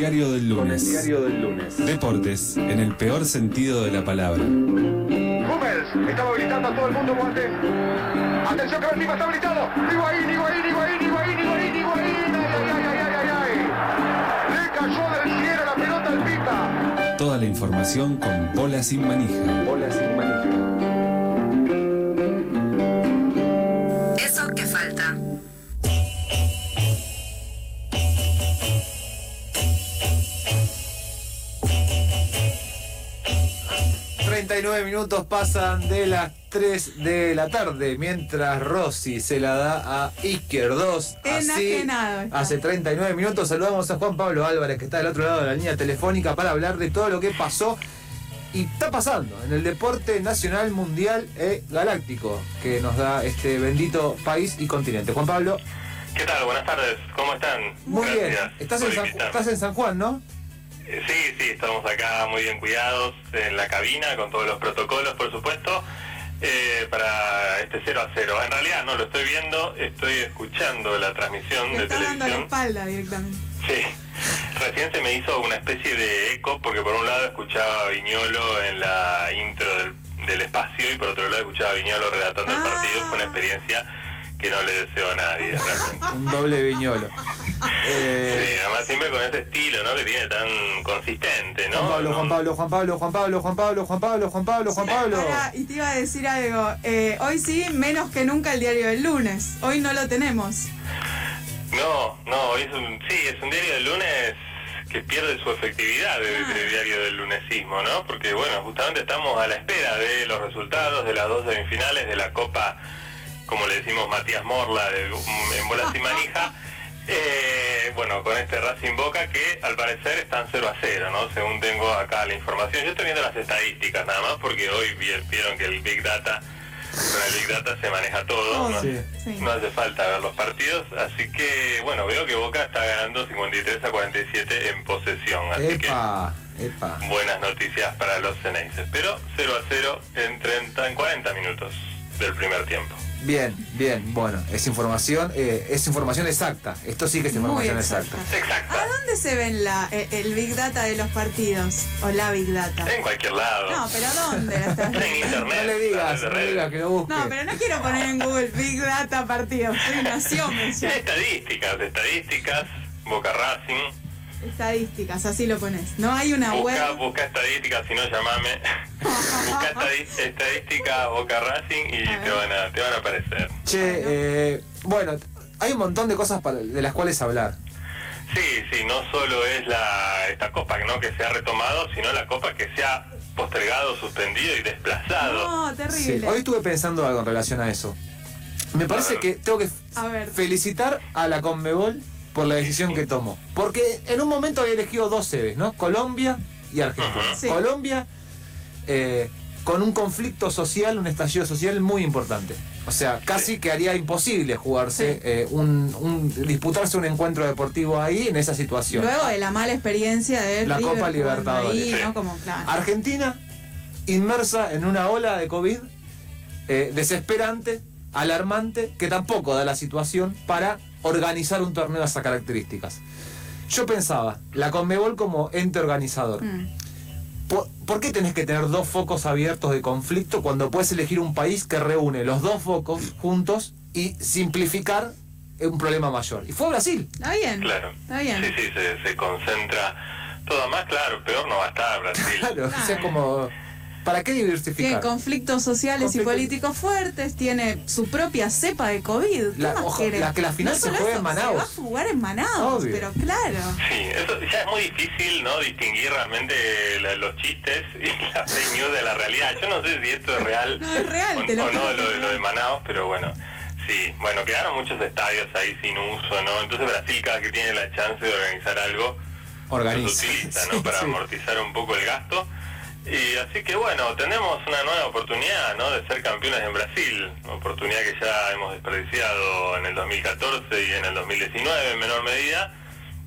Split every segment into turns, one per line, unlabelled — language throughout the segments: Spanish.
diario del
Con el
lunes.
diario del lunes.
Deportes, en el peor sentido de la palabra.
Hummels estaba habilitando a todo el mundo guante. Atención que Benzema está habilitado. Higuaín, Higuaín, Higuaín, Higuaín, Higuaín, Higuaín. Ay, ay, ay, ay, ay, ay, ay. Le cayó del cielo la pelota al Pipa.
Toda la información con bola sin manija.
Bola sin manija.
39 minutos pasan de las 3 de la tarde, mientras Rossi se la da a Iker 2. Así, hace 39 minutos saludamos a Juan Pablo Álvarez, que está del otro lado de la línea telefónica, para hablar de todo lo que pasó y está pasando en el deporte nacional, mundial e galáctico que nos da este bendito país y continente. Juan Pablo,
¿Qué tal? Buenas tardes. ¿Cómo están?
muy bien. En, San, estás en San Juan, ¿no?
Sí, sí, estamos acá muy bien cuidados en la cabina con todos los protocolos, por supuesto, eh, para este 0 a 0. En realidad no lo estoy viendo, estoy escuchando la transmisión de
está dando la
televisión.
espalda directamente.
Sí. Recién se me hizo una especie de eco porque por un lado escuchaba a Viñolo en la intro del, del espacio y por otro lado escuchaba a Viñolo relatando el
Ah.
partido. Fue una experiencia que no le deseo a nadie realmente.
Un doble viñolo.
Sí,
Eh,
además siempre con ese estilo, ¿no? Que tiene tan consistente, ¿no?
Juan Pablo, Juan Pablo, Juan Pablo, Juan Pablo, Juan Pablo, Juan Pablo, Juan Pablo, Juan Pablo.
Y te iba a decir algo. eh, hoy sí, menos que nunca el diario del lunes. Hoy no lo tenemos.
No, no, es un, sí, es un diario del lunes que pierde su efectividad de,
Ah.
de diario del lunesismo, ¿no? Porque, bueno, justamente estamos a la espera de los resultados de las dos semifinales de la Copa, como le decimos Matías Morla, de, en bolas y manija. Eh, bueno, con este Racing Boca que al parecer están 0 a 0, ¿no? Según tengo acá la información. Yo estoy viendo las estadísticas nada más porque hoy vi- vieron que el Big Data, con el Big Data se maneja todo, ¿no?
Sí.
Sí.
No hace falta ver los partidos, así que bueno, veo que Boca está ganando 53 a 47 en posesión, así
Epa, epa.
que buenas noticias para los Ceneices. Pero 0 a 0 en 30, en 40 minutos del primer tiempo.
Bien, bien, bueno, es información, eh, es información exacta. Esto sí que es información
exacta. ¿A dónde se ven la, eh, el Big Data de los partidos? O la Big Data.
En cualquier lado.
No, pero ¿dónde
En internet.
No le digas, no le digas que lo busque.
No, pero no quiero poner en Google Big Data partidos. Soy nación,
estadísticas, estadísticas, Boca Racing.
Estadísticas, así lo pones. No hay una
Busca,
web.
busca estadísticas, si no llamame. busca estadística Boca Racing y
A
te van a, te van a aparecer.
Che, eh, bueno, hay un montón de cosas para- de las cuales hablar.
Sí, sí, no solo es la esta copa ¿no? que se ha retomado, sino la copa que se ha postergado, suspendido y desplazado.
No,
Sí,
terrible.
Hoy estuve pensando algo en relación a eso. Me parece que tengo que
A ver.
felicitar a la Conmebol por la decisión que tomó. Porque en un momento había elegido dos sedes, ¿no? Colombia y Argentina.
Sí.
Colombia eh, con un conflicto social, un estallido social muy importante. O sea, casi que haría imposible jugarse,
Sí.
eh, un, un- disputarse un encuentro deportivo ahí en esa situación.
Luego de la mala experiencia de
La
River
Copa Libertadores.
Ahí,
Sí.
¿no? Como, claro.
Argentina inmersa en una ola de COVID eh, desesperante, alarmante, que tampoco da la situación para organizar un torneo de esas características. Yo pensaba, la Conmebol como ente organizador,
Mm.
¿por, por qué tenés que tener dos focos abiertos de conflicto cuando puedes elegir un país que reúne los dos focos juntos y simplificar un problema mayor? Y fue Brasil.
Está bien.
Claro.
Está bien.
Sí, sí, se, se concentra todo más, claro, peor no va a estar Brasil.
Claro, o sea,
Claro.
como, ¿para qué
Tiene
diversificar?
conflictos sociales
Conflicto-
y políticos fuertes, tiene su propia cepa de COVID. ¿Qué
La-
más
ojo, la que la final
No
se
solo
juega
eso,
en Manaus.
Se va a jugar en Manaus,
Obvio.
pero claro.
Sí, eso ya es muy difícil, ¿no? Distinguir realmente la- los chistes y la fake news de la realidad. Yo no sé si esto es real
No, es real,
o,
te lo
o no lo, lo de Manaus, pero bueno, sí. Bueno, quedaron muchos estadios ahí sin uso, ¿no? Entonces Brasil cada que tiene la chance de organizar algo,
Organiza.
los utiliza, ¿no?
Sí,
Para
sí.
amortizar un poco el gasto. Y así que bueno, tenemos una nueva oportunidad, ¿no? De ser campeones en Brasil. Oportunidad que ya hemos desperdiciado en el 2014 y en el 2019 en menor medida.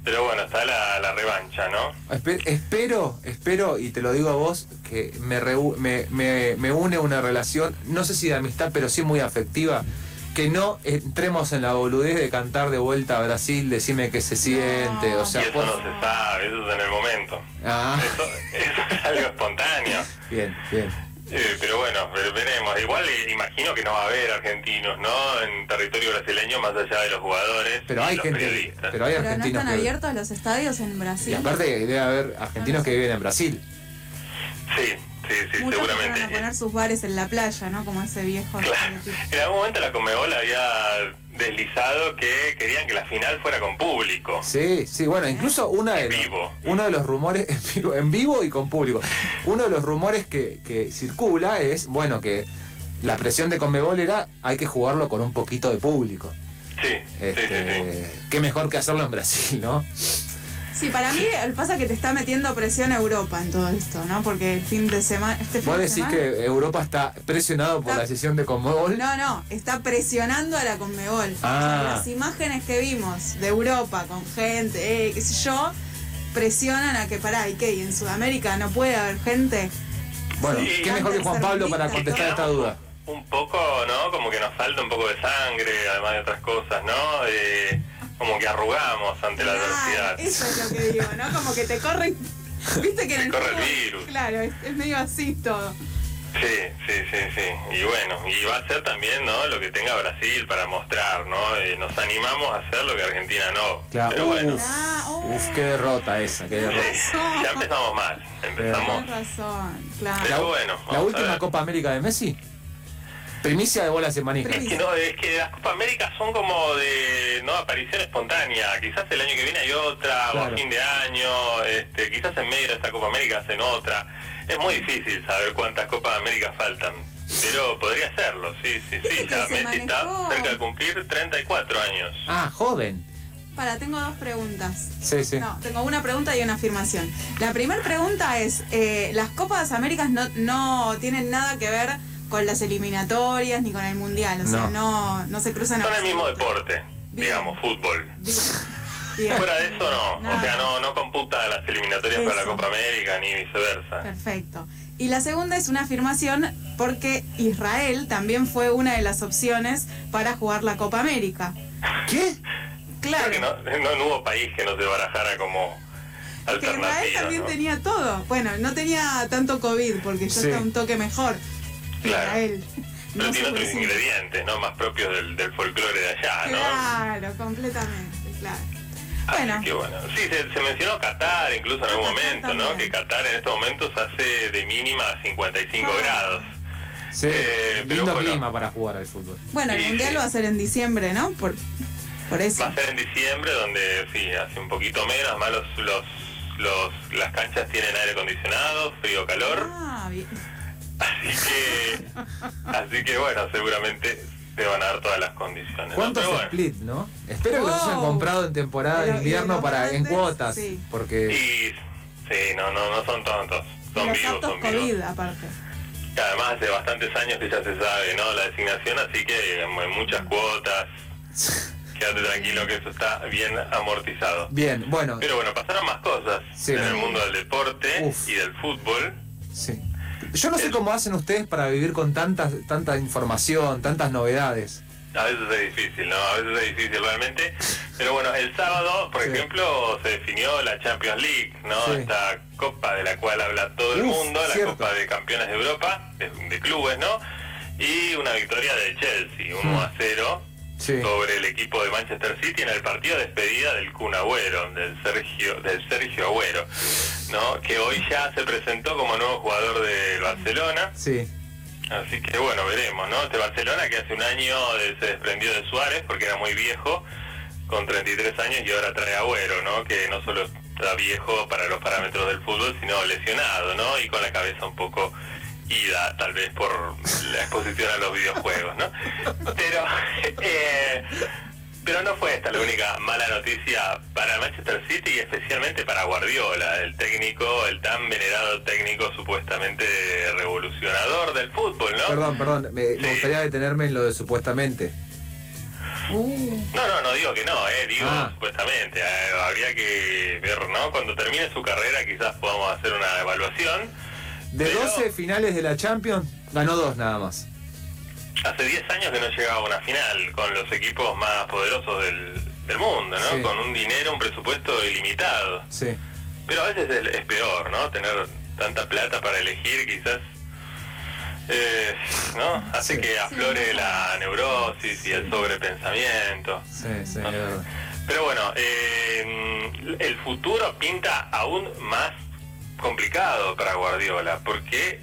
Pero bueno, está la, la revancha, ¿no?
Espe- espero, espero, y te lo digo a vos, que me, me, me- me une una relación, no sé si de amistad, pero sí muy afectiva, que no entremos en la boludez de cantar de vuelta a Brasil, decime que se siente, o
Y
sea,
eso
por-
no se sabe, eso es en el momento.
Ah,
Eso, eso es algo espontáneo.
bien, bien.
Eh, pero bueno, ve- veremos. Igual eh, imagino que no va a haber argentinos, ¿no? En territorio brasileño, más allá de los jugadores
Pero
y
hay
los
gente,
periodistas.
pero hay
Pero no
argentinos
están
que-
abiertos los estadios en
Y
Brasil.
aparte debe haber argentinos que viven en Brasil.
Sí, sí, sí,
Muchos
seguramente.
fueron a poner sus bares en la playa, ¿no? Como ese viejo
Claro. En algún momento la Comebol había deslizado que querían que la final fuera con público.
Sí, sí, bueno, incluso una de
En vivo.
uno de los rumores, en vivo, en vivo y con público, uno de los rumores que, que circula es, bueno, que la presión de Conmebol era hay que jugarlo con un poquito de público.
Sí,
Este,
sí, sí, sí.
Qué mejor que hacerlo en Brasil, ¿no?
Sí, para mí el pasa que te está metiendo presión a Europa en todo esto, ¿no? Porque el fin de semana, este fin
Vos
de
decís
semana,
que Europa está presionado por
Está-
la decisión de Conmebol.
No, no, está presionando a la Conmebol.
Ah.
O sea, las imágenes que vimos de Europa con gente, eh, qué sé yo, presionan a que pará, ¿y qué? ¿Y en Sudamérica no puede haber gente?
Bueno,
Sí,
qué mejor que Juan Pablo para contestar esta duda.
Un poco, ¿no? Como que nos falta un poco de sangre, además de otras cosas, ¿no? Eh, como que arrugamos ante la adversidad.
eso es lo que digo, ¿no? Como que te corren. Viste que en el
corre el
fútbol-
virus.
Claro, es, es medio así todo.
Sí, sí, sí, sí. Y bueno, y va a ser también, ¿no? Lo que tenga Brasil para mostrar, ¿no? Eh, nos animamos a hacer lo que Argentina no.
Claro,
Pero bueno,
uf, uf, qué derrota esa, qué derrota.
sí, ya empezamos mal. Empezamos.
Tienes razón, claro.
Pero bueno,
La última. Copa América de Messi. Primicia de bolas en manija.
Es que, no, es que las Copa América son como de no aparición espontánea. Quizás el año que viene hay otra, o
Claro.
a fin de año, este, quizás en medio de esta Copa América hacen otra. Es muy difícil saber cuántas Copas América faltan. Pero podría serlo, sí, sí, sí. Ya Messi está cerca de cumplir 34 años.
Ah, joven.
Para, tengo dos preguntas.
Sí, sí.
No, tengo una pregunta y una afirmación. La primera pregunta es, eh, las Copas Américas no, no tienen nada que ver con las eliminatorias ni con el Mundial, o sea, no, no se cruzan
Son el mismo deporte,
Bien.
digamos, fútbol.
Bien. Bien.
Fuera de eso no,
Nada.
o sea, no, no computa las eliminatorias para la
Eso.
Copa América ni viceversa.
Perfecto. Y la segunda es una afirmación porque Israel también fue una de las opciones para jugar la Copa América.
¿Qué?
Claro.
Creo que no, no, no hubo país que no se barajara como
que Israel
alternativa.
también
¿no?
tenía todo. Bueno, no tenía tanto COVID porque ya
Sí.
está un toque mejor.
Claro. Pero
No
tiene otros ingredientes, ¿no? Más propios del, del folclore de allá, ¿no?
Claro, completamente, claro.
Así
Bueno,
que bueno, sí, se, se mencionó Qatar incluso en algún
Qatar
momento, ¿no? Que Qatar en estos momentos hace de mínima 55
Ah.
grados.
Sí,
Eh, pero
lindo
bueno.
clima para jugar al fútbol.
bueno, el
Sí,
mundial
sí.
va a ser en diciembre, ¿no? Por, por eso.
Va a ser en diciembre, donde sí, hace un poquito menos, más los, los, los- las canchas tienen aire acondicionado, frío, calor.
Ah, bien.
Así que, así que bueno, seguramente se van a dar todas las condiciones. ¿no?
¿Cuántos
Pero bueno.
split, no? Espero que los hayan comprado en temporada de
Pero, ¿y
invierno para en cuotas.
Sí.
Porque
Y sí, no, no, no son tontos, son
los
vivos, son vivos.
COVID, aparte.
Que además hace bastantes años que ya se sabe, ¿no? La designación, así que en muchas cuotas. Quédate tranquilo que eso está bien amortizado.
bien, bueno,
Pero bueno, pasaron más cosas
Sí.
en el mundo del deporte
Uf.
y del fútbol.
sí. Yo no sé cómo hacen ustedes para vivir con tanta, tanta información, tantas novedades.
A veces es difícil, ¿no? A veces es difícil realmente. Pero bueno, el sábado, por
Sí.
ejemplo, se definió la Champions League, ¿no?
Sí.
Esta copa de la cual habla todo el
Uf,
mundo, la
cierto.
Copa de Campeones de Europa, de, de clubes, ¿no? Y una victoria de Chelsea, 1 a 0,
Sí.
sobre el equipo de Manchester City en el partido de despedida del Kun Agüero, del Sergio, del Sergio Agüero, ¿no? Que hoy ya se presentó como nuevo jugador del Barcelona.
Sí.
Así que bueno, veremos, ¿no? Este Barcelona que hace un año se desprendió de Suárez porque era muy viejo, con 33 años, y ahora trae Agüero, ¿no? Que no solo está viejo para los parámetros del fútbol, sino lesionado, ¿no? Y con la cabeza un poco ida, tal vez por la exposición a los videojuegos, ¿no? Pero, eh, pero no fue esta la única mala noticia para Manchester City y especialmente para Guardiola, el técnico, el tan venerado técnico supuestamente revolucionador del fútbol, ¿no?
Perdón, perdón, me, gustaría detenerme en lo de supuestamente.
No, no, no digo que no, eh, digo
Ah.
supuestamente. eh, habría que ver, ¿no? Cuando termine su carrera quizás podamos hacer una evaluación.
De
Pero-
12 finales de la Champions, ganó dos nada más.
hace 10 años que no llegaba a una final con los equipos más poderosos del, del mundo, ¿no?
Sí.
Con un dinero, un presupuesto ilimitado.
Sí.
Pero a veces es, es peor, ¿no? Tener tanta plata para elegir quizás, eh, ¿no? Hace
Sí.
que aflore la neurosis y el sobrepensamiento.
Sí, verdad.
Pero bueno, eh, el futuro pinta aún más complicado para Guardiola, porque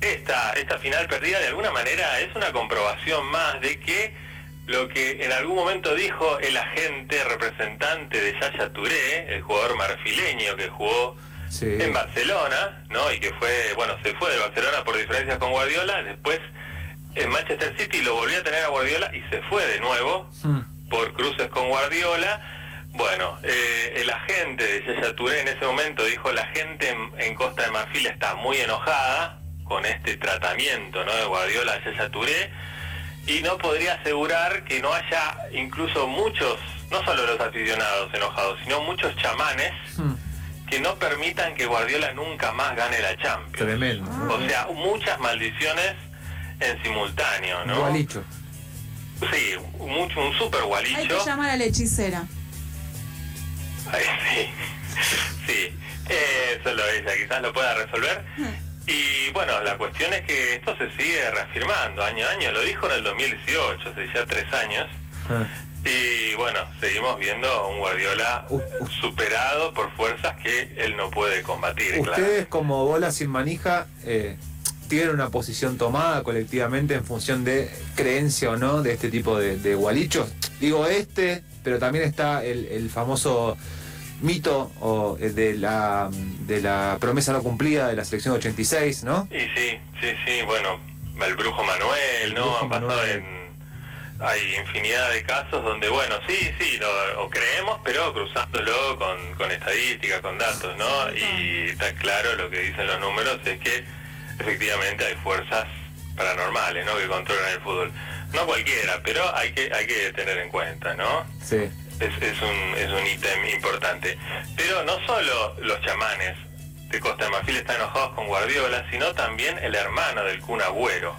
esta, esta final perdida de alguna manera es una comprobación más de que lo que en algún momento dijo el agente representante de Yaya Touré, el jugador marfileño que jugó
Sí.
en Barcelona, ¿no? Y que fue, bueno, se fue de Barcelona por diferencias con Guardiola, después en Manchester City lo volvió a tener a Guardiola y se fue de nuevo
Mm.
por cruces con Guardiola. Bueno, eh, el agente de Yaya Touré en ese momento dijo la gente en, en Costa de Marfil está muy enojada con este tratamiento ¿no? de Guardiola a Yaya Touré y no podría asegurar que no haya incluso muchos, no solo los aficionados enojados, sino muchos chamanes
Mm.
que no permitan que Guardiola nunca más gane la Champions.
Tremendo.
O sea, muchas maldiciones en simultáneo, ¿no?
Gualicho.
Sí, mucho, un super
Hay que
gualicho.
llamar a la hechicera.
Ay, sí, sí. Solo ella quizás lo pueda resolver. Y bueno, la cuestión es que esto se sigue reafirmando año a año. Lo dijo en el 2018, hace ya tres años.
Ah.
Y bueno, seguimos viendo a un Guardiola superado por fuerzas que él no puede combatir. claro.
Ustedes como bola sin manija eh, tienen una posición tomada colectivamente en función de creencia o no de este tipo de, de gualichos. Digo este, pero también está el, el famoso mito o, eh, de, la, de la promesa no cumplida de la selección 86, ¿no?
Y sí, sí, sí, bueno, el brujo Manuel,
El
¿no?
brujo
Han pasado
Manuel.
en... Hay infinidad de casos donde, bueno, sí, sí, lo, o creemos, pero cruzándolo con, con estadísticas, con datos, ¿no? Y está claro lo que dicen los números, es que efectivamente hay fuerzas paranormales, ¿no? Que controlan el fútbol. No cualquiera, pero hay que, hay que tener en cuenta, ¿no?
Sí.
es, es un, es un ítem importante. Pero no solo los chamanes de Costa de Marfil están enojados con Guardiola, sino también el hermano del Kun Agüero,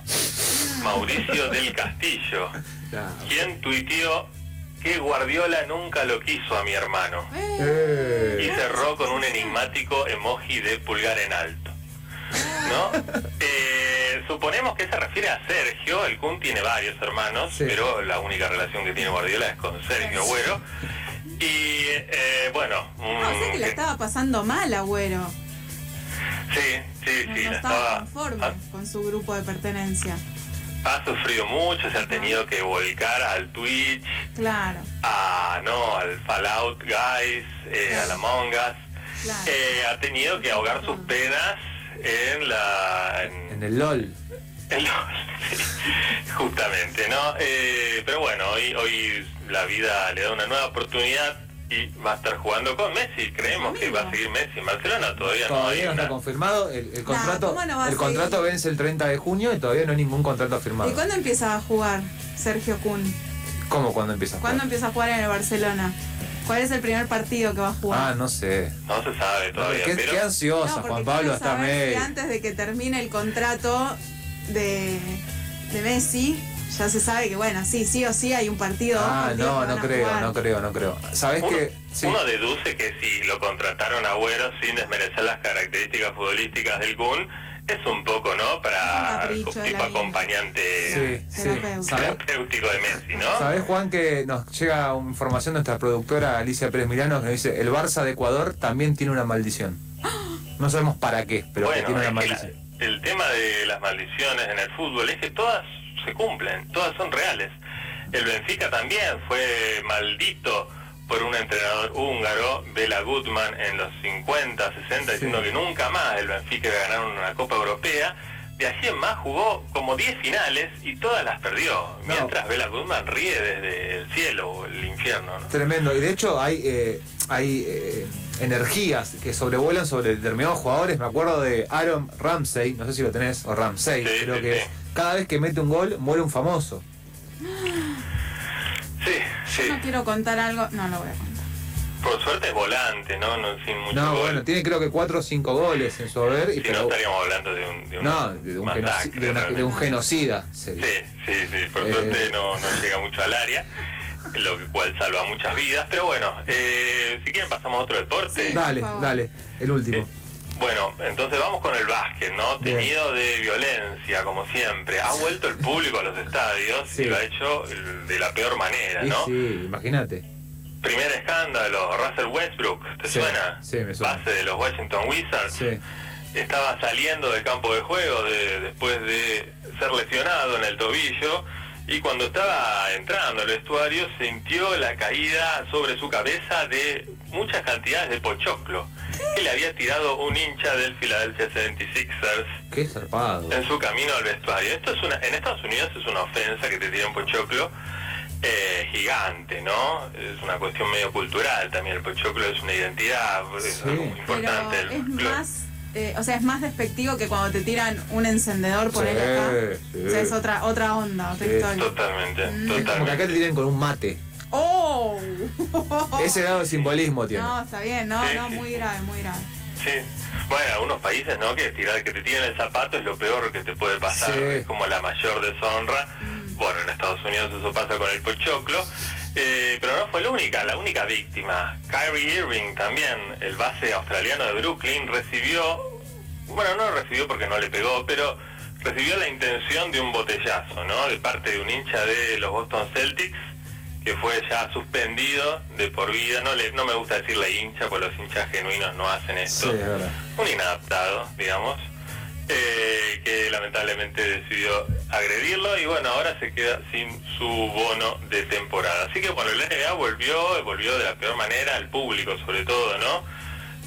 Mauricio del Castillo, quien tuiteó que Guardiola nunca lo quiso a mi hermano
Eh,
y cerró con un enigmático emoji de pulgar en alto. ¿No? Eh, suponemos que se refiere a Sergio, el Kun tiene varios hermanos,
Sí.
pero la única relación que tiene Guardiola es con Sergio Agüero. Y eh, bueno,
Ah, o sea que la estaba pasando mal, agüero.
sí, sí,
No,
sí,
no
la
estaba
estaba,
conforme
ha,
con su grupo de pertenencia.
ha sufrido mucho, se ha tenido que volcar al Twitch,
Claro,
a no, al Fallout Guys, eh, a la Among Us.
claro.
Eh, ha tenido que ahogar sus penas en la en-
En el LOL.
en lo- sí, justamente no Eh, pero bueno hoy hoy la vida le da una nueva oportunidad y va a estar jugando con Messi creemos que va a seguir Messi en Barcelona todavía, no hay
Todavía no está
una
confirmado. El, el contrato,
¿cómo no va a
el contrato vence el 30 de junio y todavía no hay ningún contrato firmado.
¿Y cuándo empieza a jugar Sergio Kun?
¿Cómo cuando empieza a jugar?
¿Cuándo empieza a jugar en el Barcelona? ¿Cuál es el primer partido que va a jugar?
Ah, no sé.
no se sabe todavía
qué,
pero
qué ansiosa,
No,
Juan Pablo,
quiero
está
saber si
medio.
antes de que termine el contrato de, de Messi, ya se sabe que, bueno, sí, sí o sí hay un partido.
Ah, no,
que
no creo,
jugar.
no creo, no creo. ¿Sabes? Sí.
uno deduce que si lo contrataron a Agüero sin desmerecer las características futbolísticas del Kun es un poco no
Un
para
la
tipo acompañante
Sí, sí.
Terapéutico de Messi no
¿Sabés, Juan, que nos llega información de nuestra productora Alicia Pérez Milano que nos dice el Barça de Ecuador también tiene una maldición? No sabemos para qué, pero que tiene una
la-
maldición.
el tema de las maldiciones en el fútbol es que todas se cumplen, todas son reales. El Benfica también fue maldito por un entrenador húngaro, Bela Gutmann, en los 50, 60, diciendo que nunca más el Benfica iba a ganar una Copa Europea. De allí en más jugó como 10 finales y todas las perdió, mientras Bela Gutmann ríe desde el cielo o el infierno. ¿no?
Tremendo. Y de hecho hay, eh, hay eh, energías que sobrevuelan sobre determinados jugadores. Me acuerdo de Aaron Ramsey, no sé si lo tenés, o Ramsey,
Sí,
creo
sí,
que. Cada vez que mete un gol, muere un famoso.
Sí, sí.
No quiero contar algo, no lo voy a contar.
Por suerte es volante, ¿no? no sin mucho
No,
gol.
bueno, tiene creo que 4 o cinco goles en su haber. Y
Si
pero,
no estaríamos hablando de un, de un
no, de un,
masacre,
genoci- de una- de un
realmente.
genocida. sería.
Sí, sí, sí, por
Eh.
suerte no, no llega mucho al área, lo cual salva muchas vidas. Pero bueno, eh, si quieren pasamos a otro deporte.
Dale, dale, el último.
Eh, Bueno, entonces vamos con el básquet, ¿no? Tenido de violencia, como siempre. Ha vuelto el público a los estadios
Sí.
y lo ha hecho de la peor manera, ¿no?
sí, imagínate.
Primer escándalo, Russell Westbrook, ¿te
Sí,
suena?
sí, me suena.
Base de los Washington Wizards.
Sí.
Estaba saliendo del campo de juego de- después de ser lesionado en el tobillo y cuando estaba entrando al vestuario sintió la caída sobre su cabeza de muchas cantidades de pochoclo que le había tirado un hincha del Philadelphia 76ers
Qué zarpado.
en su camino al vestuario. Esto es una, en Estados Unidos es una ofensa que te tiren pochoclo eh, gigante, ¿no? Es una cuestión medio cultural también. El pochoclo es una identidad, es
Sí.
algo muy importante.
Es más, eh, o sea, es más despectivo que cuando te tiran un encendedor por
Sí,
él acá.
sí.
O sea, es otra, otra onda, otra
Sí.
historia.
Totalmente,
Mm.
Es como que acá
totalmente.
te tienen con un mate.
¡Oh!
Ese grado de simbolismo tiene.
No, está bien, no,
Sí,
no,
sí.
muy grave, muy grave.
Sí. Bueno, en algunos países, ¿no? Que tirar, que te tiren el zapato es lo peor que te puede pasar.
Sí.
Es como la mayor deshonra. Bueno, en Estados Unidos eso pasa con el pochoclo. Eh, pero no fue la única, la única víctima. Kyrie Irving también, el base australiano de Brooklyn, recibió, bueno, no recibió porque no le pegó, pero recibió la intención de un botellazo, ¿no? De parte de un hincha de los Boston Celtics que fue ya suspendido de por vida. No le, no me gusta decirle hincha, porque los hinchas genuinos no hacen esto. Un inadaptado, digamos, eh, que lamentablemente decidió agredirlo y bueno, ahora se queda sin su bono de temporada. Así que bueno, el NBA volvió, volvió de la peor manera, al público sobre todo, ¿no?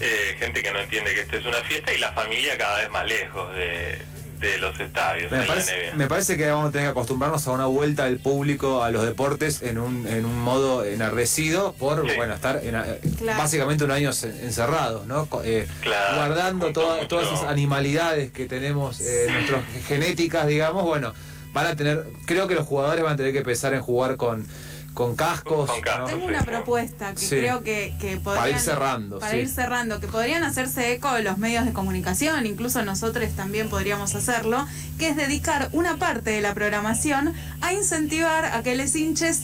Eh, gente que no entiende que esta es una fiesta y la familia cada vez más lejos de, de los estadios.
Me
en la
parece,
NBA.
me parece que vamos a tener que acostumbrarnos a una vuelta del público a los deportes en un, en un modo enardecido por
Sí.
bueno estar en- eh,
Claro.
básicamente un año en- encerrados, ¿no? Co- eh,
Claro,
guardando toda- todas esas animalidades que tenemos, eh, nuestras genéticas, digamos, bueno, van a tener, creo que los jugadores van a tener que pensar en jugar con, con cascos,
Con cascos.
¿no?
Tengo
sí,
una propuesta que
Sí.
creo que, que podrían...
ir cerrando,
Para
sí.
ir cerrando, que podrían hacerse eco de los medios de comunicación, incluso nosotros también podríamos hacerlo, que es dedicar una parte de la programación a incentivar a que les hinches...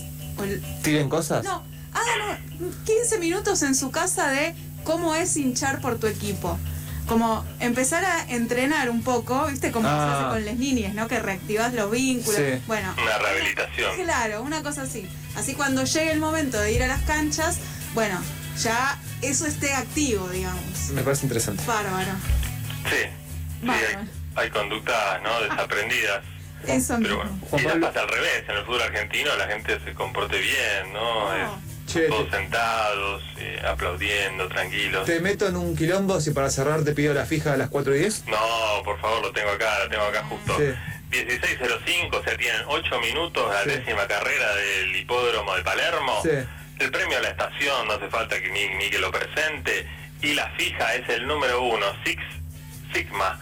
¿Tienen cosas?
No, hagan un- 15 minutos en su casa de cómo es hinchar por tu equipo. Como empezar a entrenar un poco, ¿viste? Como se
Ah.
hace con las niñas, ¿no? Que reactivas los vínculos.
Sí.
Bueno,
Una rehabilitación.
Claro, una cosa así. Así cuando llegue el momento de ir a las canchas, bueno, ya eso esté activo, digamos.
Me parece interesante.
Sí,
Bárbaro.
sí
Bárbaro.
hay, hay conductas ¿no? desaprendidas.
Eso
Pero
mismo.
bueno, quizás pasa al revés, en el fútbol argentino la gente se comporte bien, ¿no?
No.
Es-
Che,
todos sentados, eh, aplaudiendo, tranquilos.
Te meto en un quilombo si para cerrar te pido la fija a las 4 y 10.
No, por favor, lo tengo acá, lo tengo acá justo.
Sí.
16.05, o sea, tienen 8 minutos la
Sí.
décima carrera del hipódromo de Palermo.
Sí.
El premio a la estación, no hace falta que ni, ni que lo presente. Y la fija es el número uno, Six Sigma,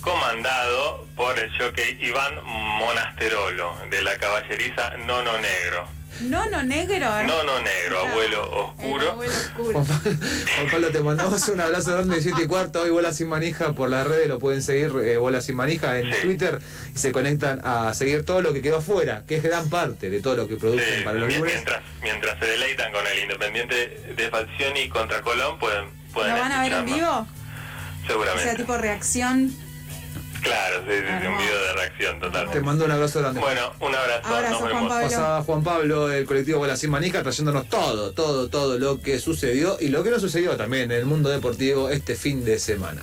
comandado por el jockey Iván Monasterolo, de la caballeriza Nono Negro.
No, no negro. ¿eh?
Nono Negro, abuelo
El
oscuro.
abuelo oscuro.
Juan Pablo, te mandamos un abrazo grande de 7 y cuarto. Hoy Bola Sin Manija por las redes, lo pueden seguir, eh, Bola Sin Manija en
Sí.
Twitter y se conectan a seguir todo lo que quedó afuera, que es gran parte de todo lo que producen
Sí,
para los lunes.
mientras, mientras se deleitan con el Independiente de Falcioni contra Colón, pueden, pueden
¿Lo van a ver en vivo? O
Seguramente.
sea, tipo reacción.
Claro, sí, sí, sí, un video de reacción
Te
totalmente.
mando un abrazo grande.
Bueno, un abrazo,
Abrazo,
nos
Juan
vemos.
Pablo.
Pasaba Juan Pablo, el colectivo Bola Sin Manija, trayéndonos todo, todo, todo lo que sucedió y lo que no sucedió también en el mundo deportivo este fin de semana.